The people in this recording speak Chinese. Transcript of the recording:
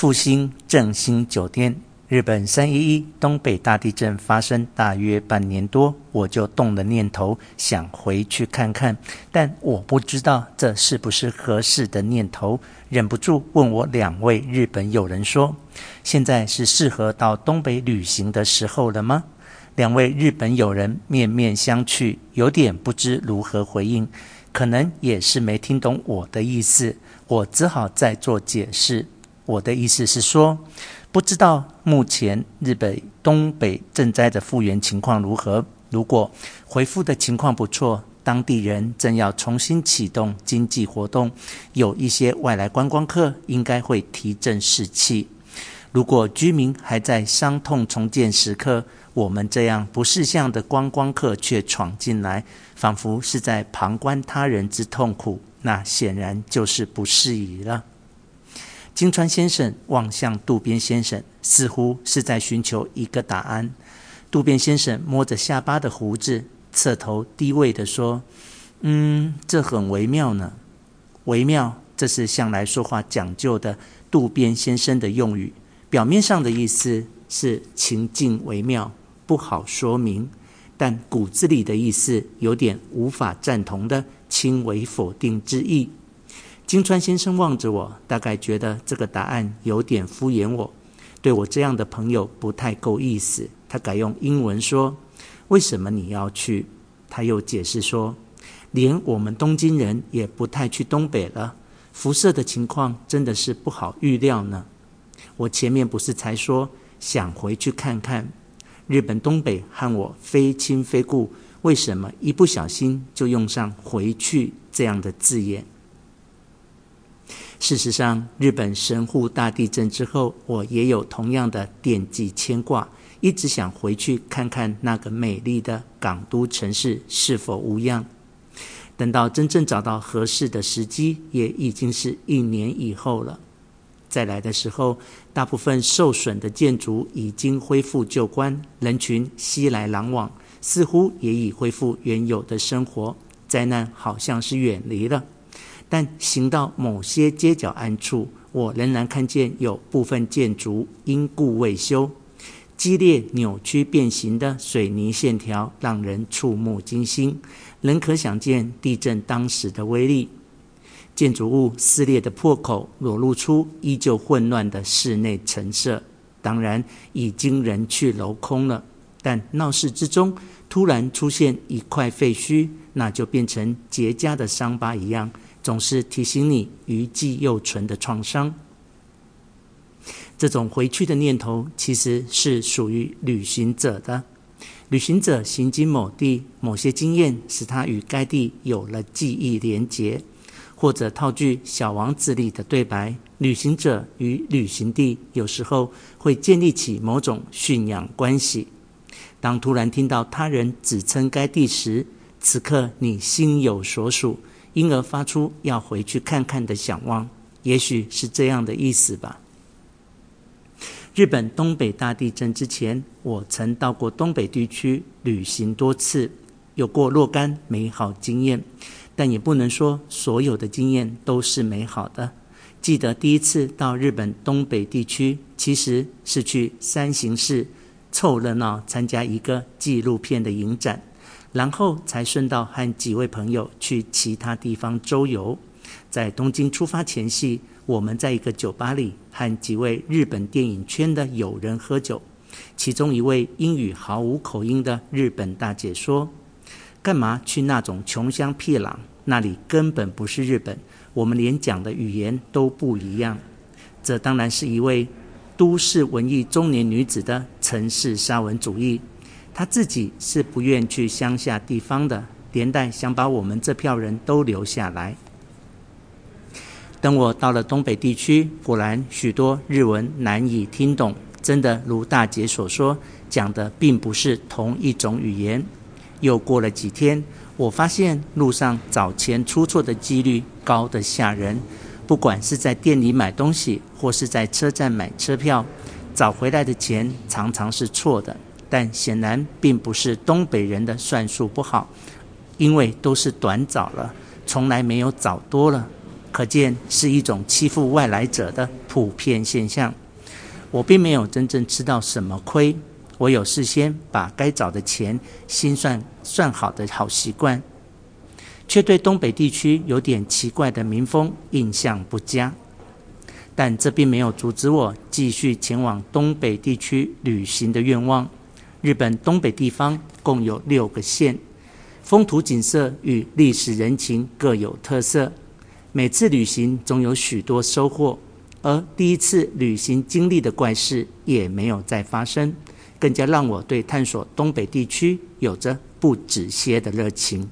复兴振兴酒店。日本三一一东北大地震发生大约半年多，我就动了念头，想回去看看，但我不知道这是不是合适的念头，忍不住问我两位日本友人说：“现在是适合到东北旅行的时候了吗？”两位日本友人面面相觑，有点不知如何回应，可能也是没听懂我的意思，我只好再做解释。我的意思是说，不知道目前日本东北震灾的复原情况如何。如果恢复的情况不错，当地人正要重新启动经济活动，有一些外来观光客应该会提振士气。如果居民还在伤痛重建时刻，我们这样不识相的观光客却闯进来，仿佛是在旁观他人之痛苦，那显然就是不适宜了。金川先生望向渡边先生，似乎是在寻求一个答案。渡边先生摸着下巴的胡子，侧头低位地说：“嗯，这很微妙呢。微妙，这是向来说话讲究的渡边先生的用语。表面上的意思是情境微妙，不好说明；但骨子里的意思有点无法赞同的轻微否定之意。”金川先生望着我，大概觉得这个答案有点敷衍我，对我这样的朋友不太够意思。他改用英文说：“为什么你要去？”他又解释说：“连我们东京人也不太去东北了，辐射的情况真的是不好预料呢。”我前面不是才说想回去看看日本东北和我非亲非故，为什么一不小心就用上“回去”这样的字眼？事实上，日本神户大地震之后，我也有同样的惦记牵挂，一直想回去看看那个美丽的港都城市是否无恙。等到真正找到合适的时机，也已经是一年以后了。再来的时候，大部分受损的建筑已经恢复旧观，人群熙来攘往，似乎也已恢复原有的生活，灾难好像是远离了。但行到某些街角暗处，我仍然看见有部分建筑因故未修，激烈扭曲变形的水泥线条让人触目惊心，仍可想见地震当时的威力。建筑物撕裂的破口裸露出依旧混乱的室内陈设，当然已经人去楼空了。但闹市之中突然出现一块废墟，那就变成结痂的伤疤一样。总是提醒你余悸犹存的创伤。这种回去的念头，其实是属于旅行者的。旅行者行经某地，某些经验使他与该地有了记忆连结，或者套句《小王子》里的对白：旅行者与旅行地有时候会建立起某种驯养关系。当突然听到他人指称该地时，此刻你心有所属。因而发出要回去看看的想望，也许是这样的意思吧。日本东北大地震之前，我曾到过东北地区旅行多次，有过若干美好经验，但也不能说所有的经验都是美好的。记得第一次到日本东北地区，其实是去山形市凑热闹参加一个纪录片的影展。然后才顺道和几位朋友去其他地方周游。在东京出发前夕，我们在一个酒吧里和几位日本电影圈的友人喝酒。其中一位英语毫无口音的日本大姐说：“干嘛去那种穷乡僻壤？那里根本不是日本，我们连讲的语言都不一样。”这当然是一位都市文艺中年女子的城市沙文主义。他自己是不愿去乡下地方的，连带想把我们这票人都留下来。等我到了东北地区，果然许多日文难以听懂，真的如大姐所说，讲的并不是同一种语言。又过了几天，我发现路上找钱出错的几率高得吓人，不管是在店里买东西，或是在车站买车票，找回来的钱常常是错的。但显然并不是东北人的算术不好，因为都是短找了，从来没有找多了。可见是一种欺负外来者的普遍现象。我并没有真正吃到什么亏，我有事先把该找的钱心算算好的好习惯，却对东北地区有点奇怪的民风印象不佳。但这并没有阻止我继续前往东北地区旅行的愿望。日本东北地方共有六个县，风土景色与历史人情各有特色。每次旅行总有许多收获，而第一次旅行经历的怪事也没有再发生，更加让我对探索东北地区有着不止歇的热情。